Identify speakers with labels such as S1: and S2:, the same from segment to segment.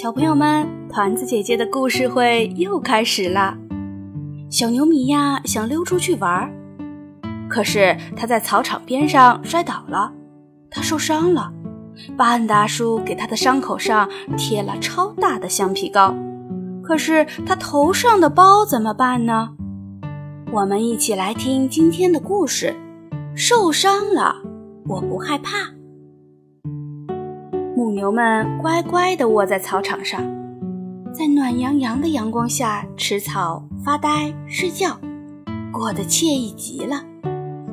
S1: 小朋友们，团子姐姐的故事会又开始了！小牛米娅想溜出去玩，可是他在草场边上摔倒了，他受伤了。巴恩大叔给他的伤口上贴了超大的橡皮膏，可是他头上的包怎么办呢？我们一起来听今天的故事。受伤了，我不害怕。母牛们乖乖地卧在草场上，在暖洋洋的阳光下吃草、发呆、睡觉，过得惬意极了。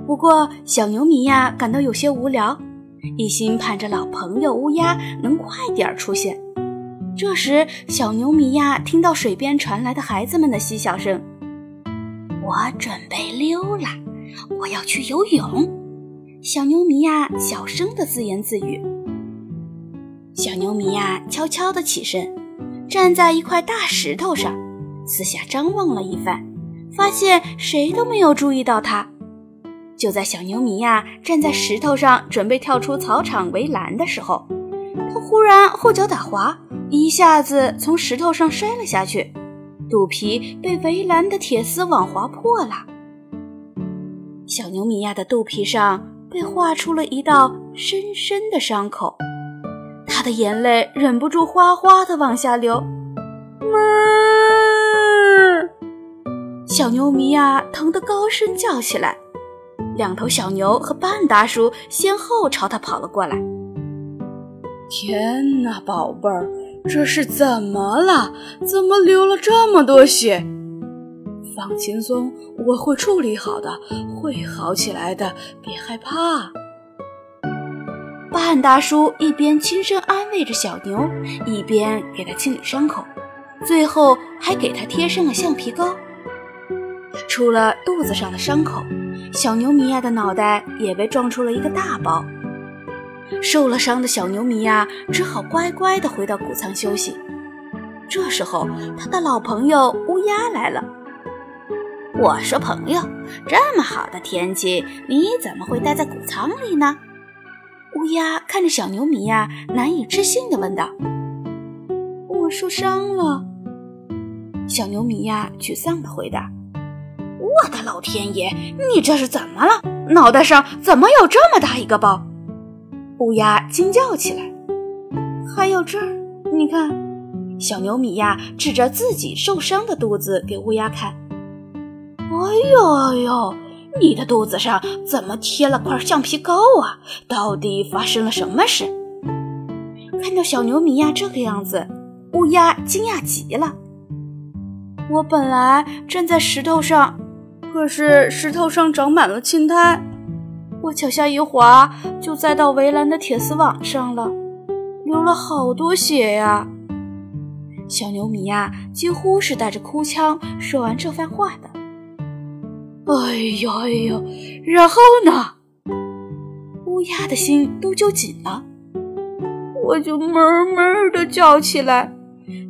S1: 不过，小牛米娅感到有些无聊，一心盼着老朋友乌鸦能快点出现。这时，小牛米娅听到水边传来的孩子们的嬉笑声：“我准备溜了。”我要去游泳，小牛米娅小声地自言自语。小牛米娅悄悄地起身，站在一块大石头上，四下张望了一番，发现谁都没有注意到它。就在小牛米娅站在石头上准备跳出草场围栏的时候，它忽然后脚打滑，一下子从石头上摔了下去，肚皮被围栏的铁丝网划破了。小牛米娅的肚皮上被划出了一道深深的伤口，他的眼泪忍不住哗哗地往下流。小牛米娅疼得高声叫起来。两头小牛和半大叔先后朝他跑了过来。
S2: 天哪，宝贝儿，这是怎么了？怎么流了这么多血？放轻松，我会处理好的，会好起来的，别害怕。
S1: 汉大叔一边轻声安慰着小牛，一边给他清理伤口，最后还给他贴上了橡皮膏。除了肚子上的伤口，小牛米娅的脑袋也被撞出了一个大包。受了伤的小牛米娅只好乖乖地回到谷仓休息。这时候，他的老朋友乌鸦来了。我说：“朋友，这么好的天气，你怎么会待在谷仓里呢？”乌鸦看着小牛米娅，难以置信地问道：“
S2: 我受伤了。”
S1: 小牛米娅沮丧地回答：“我的老天爷，你这是怎么了？脑袋上怎么有这么大一个包？”乌鸦惊叫起来：“
S2: 还有这儿，你看！”
S1: 小牛米娅指着自己受伤的肚子给乌鸦看。
S2: 哎呦哎呦！你的肚子上怎么贴了块橡皮膏啊？到底发生了什么事？
S1: 看到小牛米娅这个样子，乌鸦惊讶极了。
S2: 我本来站在石头上，可是石头上长满了青苔，我脚下一滑，就栽到围栏的铁丝网上了，流了好多血呀！
S1: 小牛米娅几乎是带着哭腔说完这番话的。
S2: 哎呦哎呦，然后呢？
S1: 乌鸦的心都揪紧了，
S2: 我就哞哞的叫起来。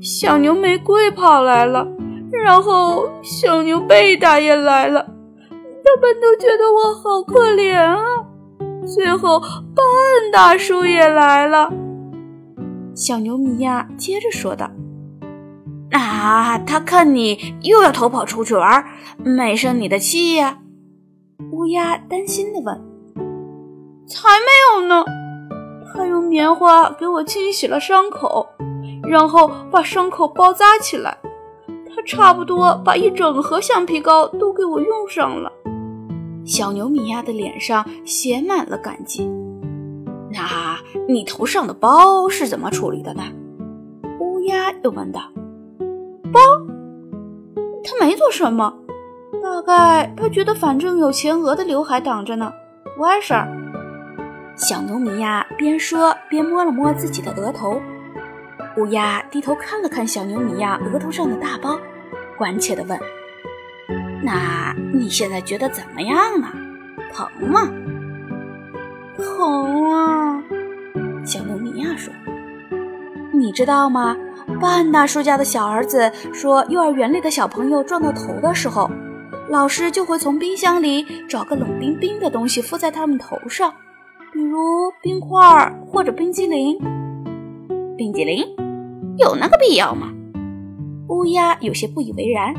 S2: 小牛玫瑰跑来了，然后小牛贝达也来了，他们都觉得我好可怜啊。最后，巴恩大叔也来了。
S1: 小牛米娅接着说道。啊！他看你又要逃跑出去玩，没生你的气呀？乌鸦担心地问。
S2: 才没有呢！他用棉花给我清洗了伤口，然后把伤口包扎起来。他差不多把一整盒橡皮膏都给我用上了。
S1: 小牛米娅的脸上写满了感激。那你头上的包是怎么处理的呢？乌鸦又问道。
S2: 他没做什么，大概他觉得反正有前额的刘海挡着呢，碍事儿。
S1: 小牛米娅边说边摸了摸自己的额头。乌鸦低头看了看小牛米娅额头上的大包，关切地问：“那你现在觉得怎么样呢？疼吗？”“
S2: 疼啊！”
S1: 小牛米娅说。“你知道吗？”半大叔家的小儿子说：“幼儿园里的小朋友撞到头的时候，老师就会从冰箱里找个冷冰冰的东西敷在他们头上，比如冰块或者冰激凌。冰激凌？
S2: 有那个必要吗？
S1: 乌鸦有些不以为然。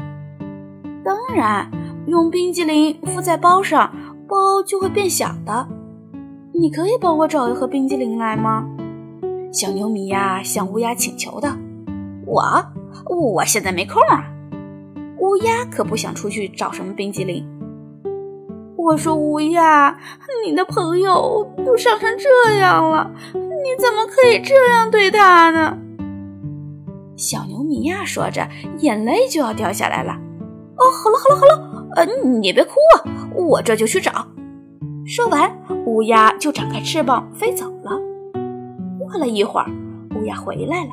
S1: 当然，用冰激凌敷在包上，包就会变小的。你可以帮我找一盒冰激凌来吗？小牛米呀向乌鸦请求道：“
S2: 我，我现在没空啊。”
S1: 乌鸦可不想出去找什么冰激凌。我说：“乌鸦，你的朋友都伤成这样了，你怎么可以这样对他呢？”小牛米娅说着，眼泪就要掉下来了。
S2: 哦，好了好了好了，呃，你别哭啊，我这就去找。
S1: 说完，乌鸦就展开翅膀飞走了。过了一会儿，乌鸦回来了，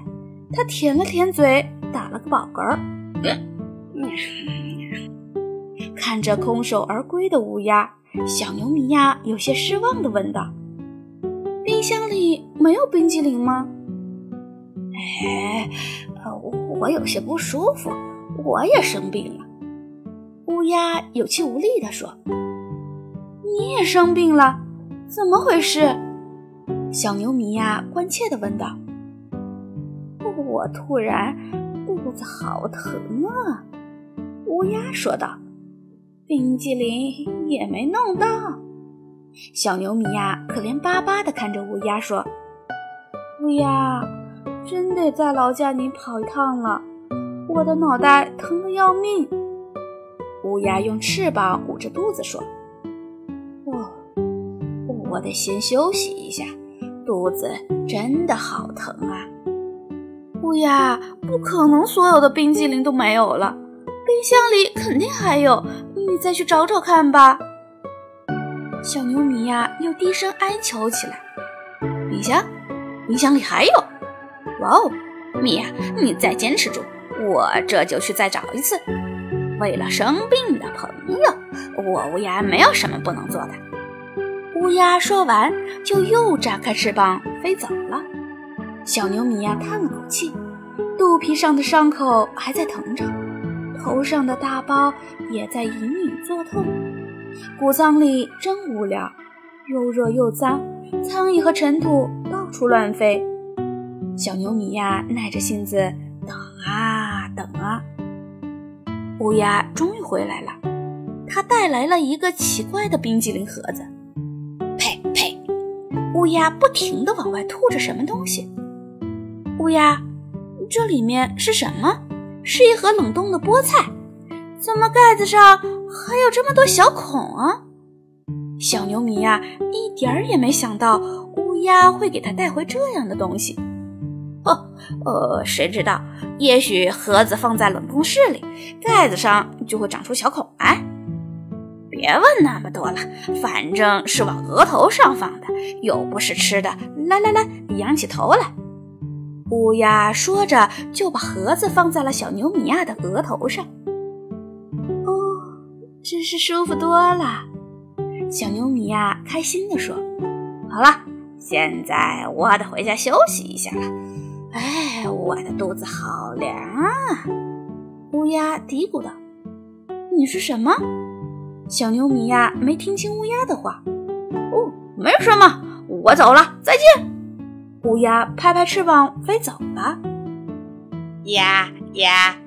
S1: 它舔了舔嘴，打了个饱嗝儿。看着空手而归的乌鸦，小牛米娅有些失望地问道：“冰箱里没有冰激凌吗？”“
S2: 哎，我有些不舒服，我也生病了。”
S1: 乌鸦有气无力地说。“你也生病了？怎么回事？”小牛米娅关切地问道。
S2: “我突然肚子好疼啊！”乌鸦说道。冰激凌也没弄到，
S1: 小牛米娅可怜巴巴地看着乌鸦说：“乌鸦，真得再劳驾您跑一趟了，我的脑袋疼得要命。”乌鸦用翅膀捂着肚子说：“
S2: 哦，我得先休息一下，肚子真的好疼啊。”
S1: 乌鸦，不可能所有的冰激凌都没有了，冰箱里肯定还有。你再去找找看吧。小牛米娅又低声哀求起来：“
S2: 冰箱，冰箱里还有！哇哦，米娅，你再坚持住，我这就去再找一次。为了生病的朋友，我乌鸦没有什么不能做的。”
S1: 乌鸦说完，就又展开翅膀飞走了。小牛米娅叹了口气，肚皮上的伤口还在疼着。头上的大包也在隐隐作痛，谷仓里真无聊，又热又脏，苍蝇和尘土到处乱飞。小牛米娅耐着性子等啊等啊，乌鸦终于回来了，它带来了一个奇怪的冰激凌盒子。
S2: 呸呸！
S1: 乌鸦不停地往外吐着什么东西。乌鸦，这里面是什么？是一盒冷冻的菠菜，怎么盖子上还有这么多小孔啊？小牛米呀，一点儿也没想到乌鸦会给他带回这样的东西。
S2: 哦，呃，谁知道？也许盒子放在冷冻室里，盖子上就会长出小孔来。别问那么多了，反正是往额头上放的，又不是吃的。来来来，仰起头来。
S1: 乌鸦说着，就把盒子放在了小牛米娅的额头上。哦，真是舒服多了。小牛米娅开心地说：“
S2: 好了，现在我得回家休息一下了。哎，我的肚子好凉啊！”
S1: 乌鸦嘀咕道：“你是什么？”小牛米娅没听清乌鸦的话。
S2: “哦，没什么，我走了，再见。”
S1: 乌鸦拍拍翅膀飞走了。
S2: 呀呀！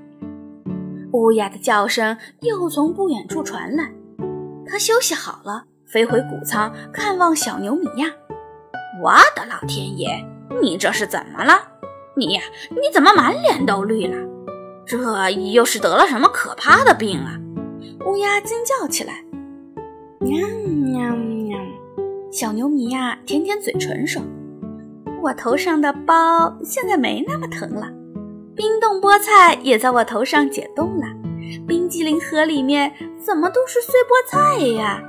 S1: 乌鸦的叫声又从不远处传来。它休息好了，飞回谷仓看望小牛米娅。
S2: 我的老天爷，你这是怎么了？你呀，你怎么满脸都绿了？这又是得了什么可怕的病啊？
S1: 乌鸦惊叫起来。喵喵喵！小牛米娅舔舔嘴唇说。我头上的包现在没那么疼了，冰冻菠菜也在我头上解冻了，冰激凌盒里面怎么都是碎菠菜呀？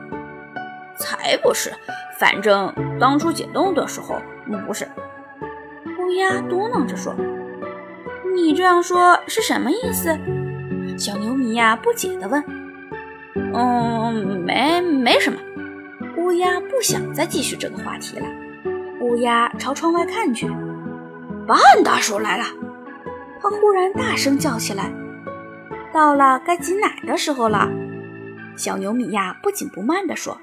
S2: 才不是，反正当初解冻的时候不是。
S1: 乌鸦嘟囔着说：“你这样说是什么意思？”小牛米娅不解地问。
S2: “嗯，没没什么。”
S1: 乌鸦不想再继续这个话题了。乌鸦朝窗外看去，
S2: 半大叔来了。
S1: 他忽然大声叫起来：“到了该挤奶的时候了！”小牛米娅不紧不慢地说：“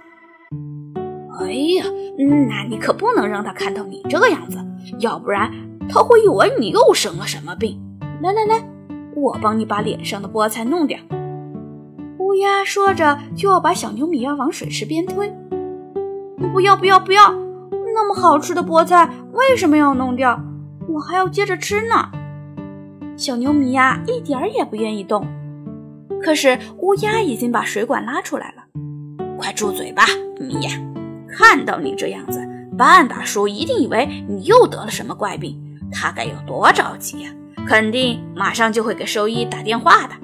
S2: 哎呀，那你可不能让他看到你这个样子，要不然他会以为你又生了什么病。来来来，我帮你把脸上的菠菜弄掉。
S1: 乌鸦说着，就要把小牛米娅往水池边推。
S2: 不要不要不要！那么好吃的菠菜为什么要弄掉？我还要接着吃呢。
S1: 小牛米娅一点儿也不愿意动，可是乌鸦已经把水管拉出来了。
S2: 快住嘴吧，米娅！看到你这样子，半大叔一定以为你又得了什么怪病，他该有多着急呀！肯定马上就会给兽医打电话的。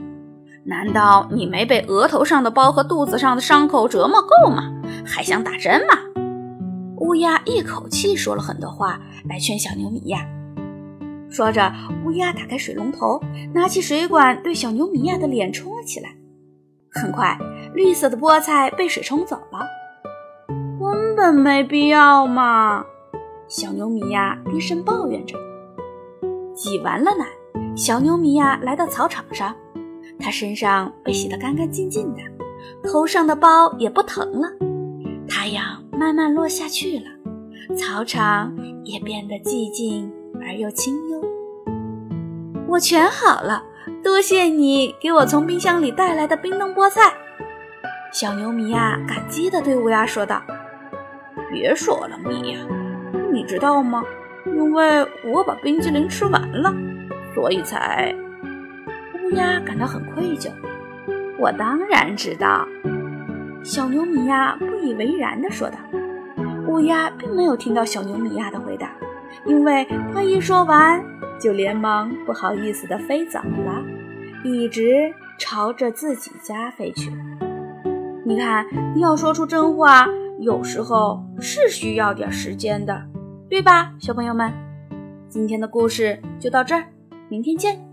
S2: 难道你没被额头上的包和肚子上的伤口折磨够吗？还想打针吗？
S1: 乌鸦一口气说了很多话来劝小牛米娅。说着，乌鸦打开水龙头，拿起水管对小牛米娅的脸冲了起来。很快，绿色的菠菜被水冲走了。
S2: 根本没必要嘛！
S1: 小牛米娅低声抱怨着。挤完了奶，小牛米娅来到草场上。他身上被洗得干干净净的，头上的包也不疼了。太阳慢慢落下去了，草场也变得寂静而又清幽。我全好了，多谢你给我从冰箱里带来的冰冻菠菜。小牛米娅感激地对乌鸦说道：“
S2: 别说了，米娅，你知道吗？因为我把冰激凌吃完了，所以才……”
S1: 乌鸦感到很愧疚。我当然知道，小牛米娅不以为然地说道。乌鸦并没有听到小牛米娅的回答，因为它一说完就连忙不好意思地飞走了，一直朝着自己家飞去。你看，要说出真话，有时候是需要点时间的，对吧，小朋友们？今天的故事就到这儿，明天见。